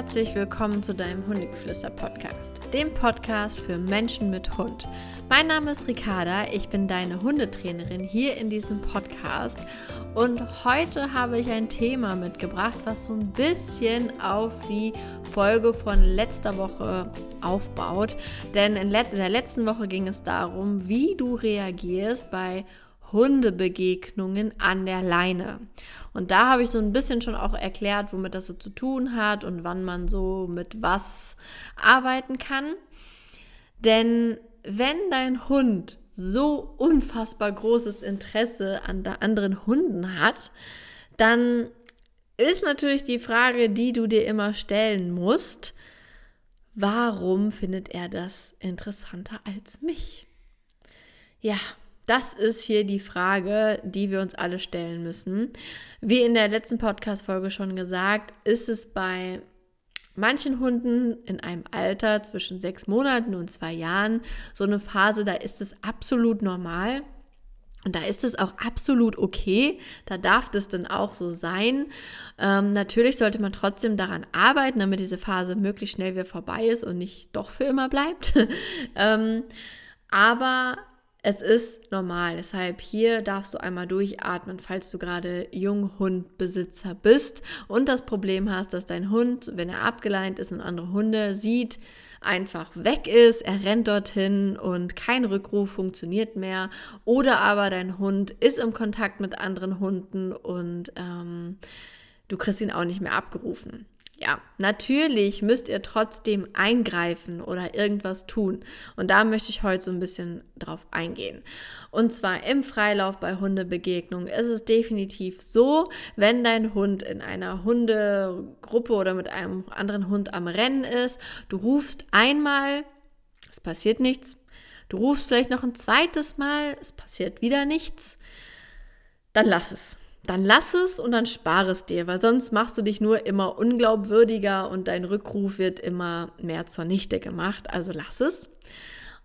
herzlich willkommen zu deinem Hundegeflüster-Podcast, dem Podcast für Menschen mit Hund. Mein Name ist Ricarda, ich bin deine Hundetrainerin hier in diesem Podcast und heute habe ich ein Thema mitgebracht, was so ein bisschen auf die Folge von letzter Woche aufbaut. Denn in, der letzten Woche ging es darum, wie du reagierst bei Hundebegegnungen an der Leine. Und da habe ich so ein bisschen schon auch erklärt, womit das so zu tun hat und wann man so mit was arbeiten kann. Denn wenn dein Hund so unfassbar großes Interesse an anderen Hunden hat, dann ist natürlich die Frage, die du dir immer stellen musst, warum findet er das interessanter als mich? Ja, das ist hier die Frage, die wir uns alle stellen müssen. Wie in der letzten Podcast-Folge schon gesagt, ist es bei manchen Hunden in einem Alter zwischen sechs Monaten und zwei Jahren so eine Phase, da ist es absolut normal. Und da ist es auch absolut okay, da darf das dann auch so sein. Ähm, natürlich sollte man trotzdem daran arbeiten, damit diese Phase möglichst schnell wieder vorbei ist und nicht doch für immer bleibt. ähm, aber es ist normal. Deshalb hier darfst du einmal durchatmen, falls du gerade Junghundbesitzer bist und das Problem hast, dass dein Hund, wenn er abgeleint ist und andere Hunde sieht, einfach weg ist, er rennt dorthin und kein Rückruf funktioniert mehr. Oder aber dein Hund ist im Kontakt mit anderen Hunden und ähm, du kriegst ihn auch nicht mehr abgerufen. Ja, natürlich müsst ihr trotzdem eingreifen oder irgendwas tun. Und da möchte ich heute so ein bisschen drauf eingehen. Und zwar im Freilauf bei Hundebegegnungen ist es definitiv so, wenn dein Hund in einer Hundegruppe oder mit einem anderen Hund am Rennen ist, du rufst einmal, es passiert nichts. Du rufst vielleicht noch ein zweites Mal, es passiert wieder nichts. Dann lass es dann lass es und dann spare es dir, weil sonst machst du dich nur immer unglaubwürdiger und dein Rückruf wird immer mehr zur Nichte gemacht. Also lass es.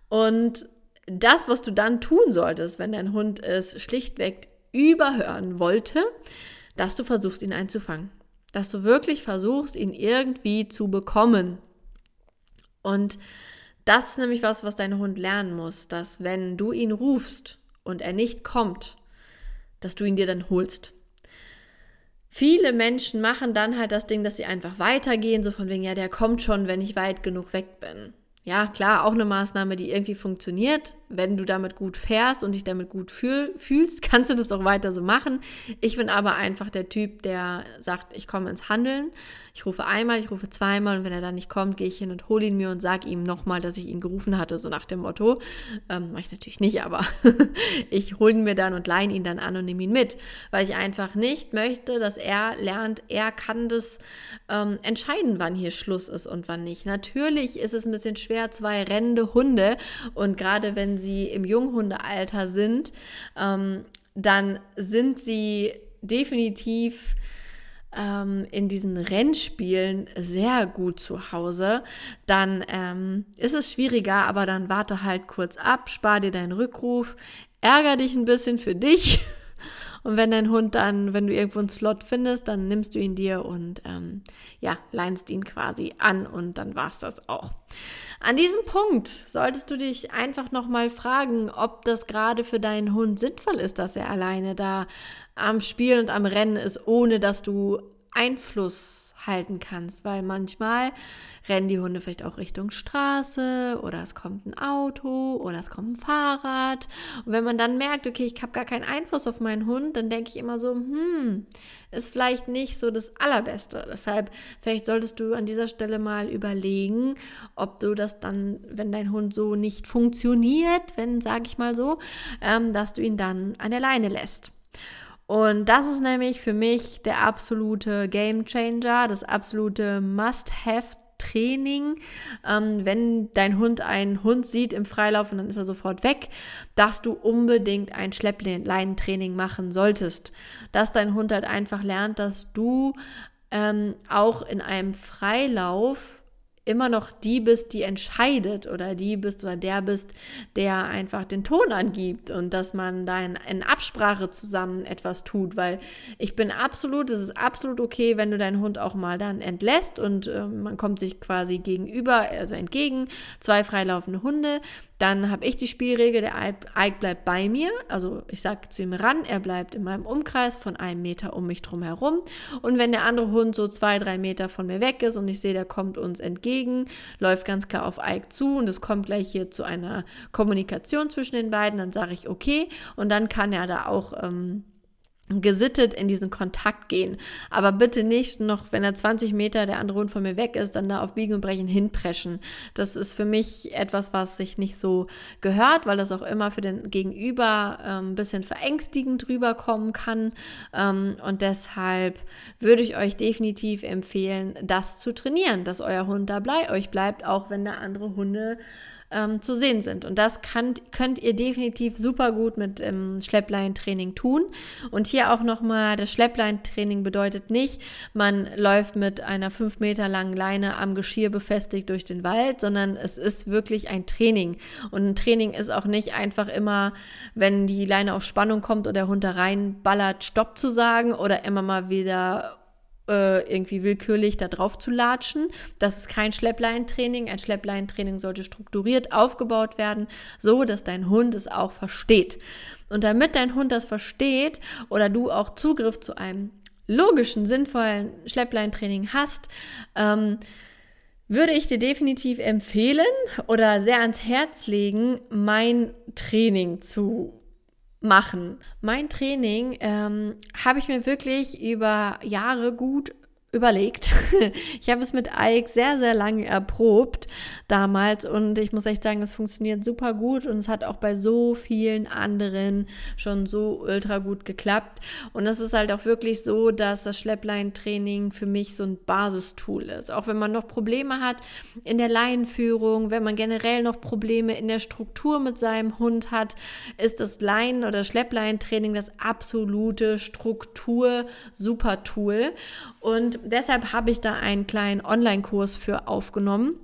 Und das, was du dann tun solltest, wenn dein Hund es schlichtweg überhören wollte, dass du versuchst, ihn einzufangen. Dass du wirklich versuchst, ihn irgendwie zu bekommen. Und das ist nämlich was, was dein Hund lernen muss, dass wenn du ihn rufst und er nicht kommt, dass du ihn dir dann holst. Viele Menschen machen dann halt das Ding, dass sie einfach weitergehen, so von wegen, ja, der kommt schon, wenn ich weit genug weg bin. Ja, klar, auch eine Maßnahme, die irgendwie funktioniert. Wenn du damit gut fährst und dich damit gut fühl, fühlst, kannst du das auch weiter so machen. Ich bin aber einfach der Typ, der sagt, ich komme ins Handeln. Ich rufe einmal, ich rufe zweimal und wenn er dann nicht kommt, gehe ich hin und hole ihn mir und sage ihm nochmal, dass ich ihn gerufen hatte, so nach dem Motto. Ähm, Mache ich natürlich nicht, aber ich hole ihn mir dann und leihe ihn dann an und nehme ihn mit, weil ich einfach nicht möchte, dass er lernt, er kann das ähm, entscheiden, wann hier Schluss ist und wann nicht. Natürlich ist es ein bisschen schwer, zwei rennende Hunde und gerade wenn sie im Junghundealter sind, ähm, dann sind sie definitiv ähm, in diesen Rennspielen sehr gut zu Hause, dann ähm, ist es schwieriger, aber dann warte halt kurz ab, spar dir deinen Rückruf, ärger dich ein bisschen für dich. Und wenn dein Hund dann, wenn du irgendwo einen Slot findest, dann nimmst du ihn dir und ähm, ja, leinst ihn quasi an und dann war es das auch. An diesem Punkt solltest du dich einfach nochmal fragen, ob das gerade für deinen Hund sinnvoll ist, dass er alleine da am Spielen und am Rennen ist, ohne dass du Einfluss halten kannst, weil manchmal rennen die Hunde vielleicht auch Richtung Straße oder es kommt ein Auto oder es kommt ein Fahrrad. Und wenn man dann merkt, okay, ich habe gar keinen Einfluss auf meinen Hund, dann denke ich immer so, hm, ist vielleicht nicht so das Allerbeste. Deshalb, vielleicht solltest du an dieser Stelle mal überlegen, ob du das dann, wenn dein Hund so nicht funktioniert, wenn, sage ich mal so, ähm, dass du ihn dann an der Leine lässt. Und das ist nämlich für mich der absolute Game Changer, das absolute Must-Have Training, ähm, wenn dein Hund einen Hund sieht im Freilauf und dann ist er sofort weg, dass du unbedingt ein Schleppleinentraining machen solltest. Dass dein Hund halt einfach lernt, dass du ähm, auch in einem Freilauf immer noch die bist, die entscheidet oder die bist oder der bist, der einfach den Ton angibt und dass man da in, in Absprache zusammen etwas tut, weil ich bin absolut, es ist absolut okay, wenn du deinen Hund auch mal dann entlässt und äh, man kommt sich quasi gegenüber, also entgegen, zwei freilaufende Hunde, dann habe ich die Spielregel, der Ike bleibt bei mir, also ich sage zu ihm ran, er bleibt in meinem Umkreis von einem Meter um mich drum herum und wenn der andere Hund so zwei, drei Meter von mir weg ist und ich sehe, der kommt uns entgegen, läuft ganz klar auf Ike zu und es kommt gleich hier zu einer Kommunikation zwischen den beiden, dann sage ich okay. Und dann kann er da auch ähm, gesittet in diesen Kontakt gehen. Aber bitte nicht noch, wenn er 20 Meter der andere Hund von mir weg ist, dann da auf Biegen und Brechen hinpreschen. Das ist für mich etwas, was sich nicht so gehört, weil das auch immer für den Gegenüber ähm, ein bisschen verängstigend rüberkommen kann. Ähm, und deshalb würde ich euch definitiv empfehlen, das zu trainieren, dass euer Hund da bei euch bleibt, auch wenn da andere Hunde ähm, zu sehen sind. Und das kann, könnt ihr definitiv super gut mit ähm, Schleppleintraining tun. Und hier auch nochmal, das Schleppleintraining bedeutet nicht, man läuft mit einer fünf Meter langen Leine am Geschirr befestigt durch den Wald, sondern es ist wirklich ein Training. Und ein Training ist auch nicht einfach immer, wenn die Leine auf Spannung kommt oder da reinballert, Stopp zu sagen oder immer mal wieder irgendwie willkürlich da drauf zu latschen. Das ist kein Schleppleintraining. Ein Schleppleintraining sollte strukturiert aufgebaut werden, so dass dein Hund es auch versteht. Und damit dein Hund das versteht oder du auch Zugriff zu einem logischen, sinnvollen Schleppleintraining hast, ähm, würde ich dir definitiv empfehlen oder sehr ans Herz legen, mein Training zu machen. Mein Training ähm, habe ich mir wirklich über Jahre gut überlegt. Ich habe es mit Ike sehr, sehr lange erprobt damals und ich muss echt sagen, es funktioniert super gut und es hat auch bei so vielen anderen schon so ultra gut geklappt. Und es ist halt auch wirklich so, dass das Schlepplein-Training für mich so ein Basistool ist. Auch wenn man noch Probleme hat in der Leinenführung, wenn man generell noch Probleme in der Struktur mit seinem Hund hat, ist das Leinen- oder Schlepplein-Training das absolute Struktur-Super-Tool. Und deshalb habe ich da einen kleinen Online-Kurs für aufgenommen.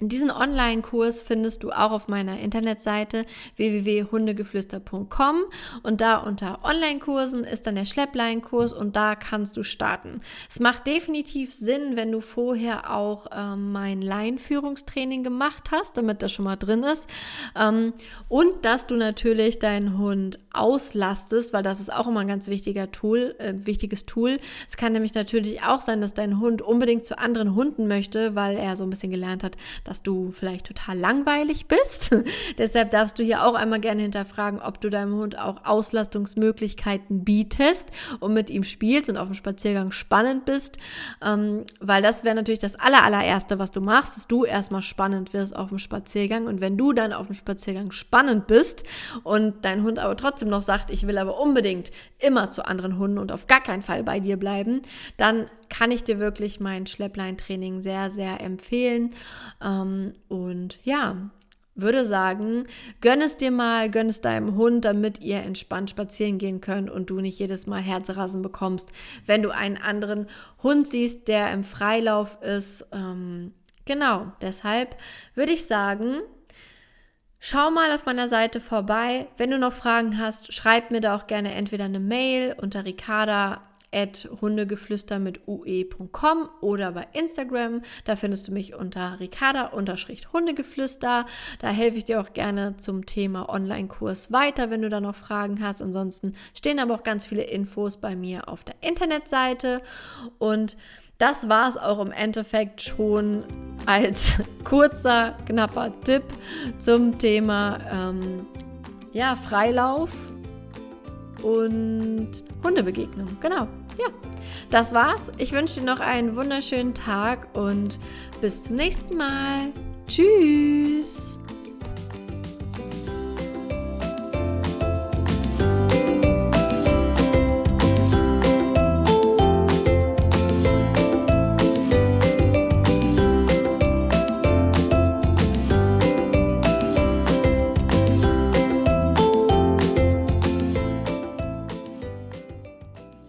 Diesen Online-Kurs findest du auch auf meiner Internetseite www.hundegeflüster.com und da unter Online-Kursen ist dann der Schlepplein-Kurs und da kannst du starten. Es macht definitiv Sinn, wenn du vorher auch ähm, mein Leinführungstraining gemacht hast, damit das schon mal drin ist ähm, und dass du natürlich deinen Hund auslastest, weil das ist auch immer ein ganz wichtiger Tool, äh, wichtiges Tool. Es kann nämlich natürlich auch sein, dass dein Hund unbedingt zu anderen Hunden möchte, weil er so ein bisschen gelernt hat, dass du vielleicht total langweilig bist. Deshalb darfst du hier auch einmal gerne hinterfragen, ob du deinem Hund auch Auslastungsmöglichkeiten bietest und mit ihm spielst und auf dem Spaziergang spannend bist, ähm, weil das wäre natürlich das aller, allererste, was du machst, dass du erstmal spannend wirst auf dem Spaziergang und wenn du dann auf dem Spaziergang spannend bist und dein Hund aber trotzdem noch sagt, ich will aber unbedingt immer zu anderen Hunden und auf gar keinen Fall bei dir bleiben, dann kann ich dir wirklich mein Schleppleintraining sehr, sehr empfehlen. Ähm, und ja, würde sagen, gönn es dir mal, gönn es deinem Hund, damit ihr entspannt spazieren gehen könnt und du nicht jedes Mal Herzrasen bekommst, wenn du einen anderen Hund siehst, der im Freilauf ist. Ähm, genau, deshalb würde ich sagen, Schau mal auf meiner Seite vorbei. Wenn du noch Fragen hast, schreib mir da auch gerne entweder eine Mail unter Ricarda hundegeflüster mit ue.com oder bei Instagram. Da findest du mich unter ricarda-hundegeflüster. Da helfe ich dir auch gerne zum Thema Online-Kurs weiter, wenn du da noch Fragen hast. Ansonsten stehen aber auch ganz viele Infos bei mir auf der Internetseite. Und das war es auch im Endeffekt schon als kurzer, knapper Tipp zum Thema ähm, ja, Freilauf und Hundebegegnung. Genau. Ja, das war's. Ich wünsche dir noch einen wunderschönen Tag und bis zum nächsten Mal. Tschüss.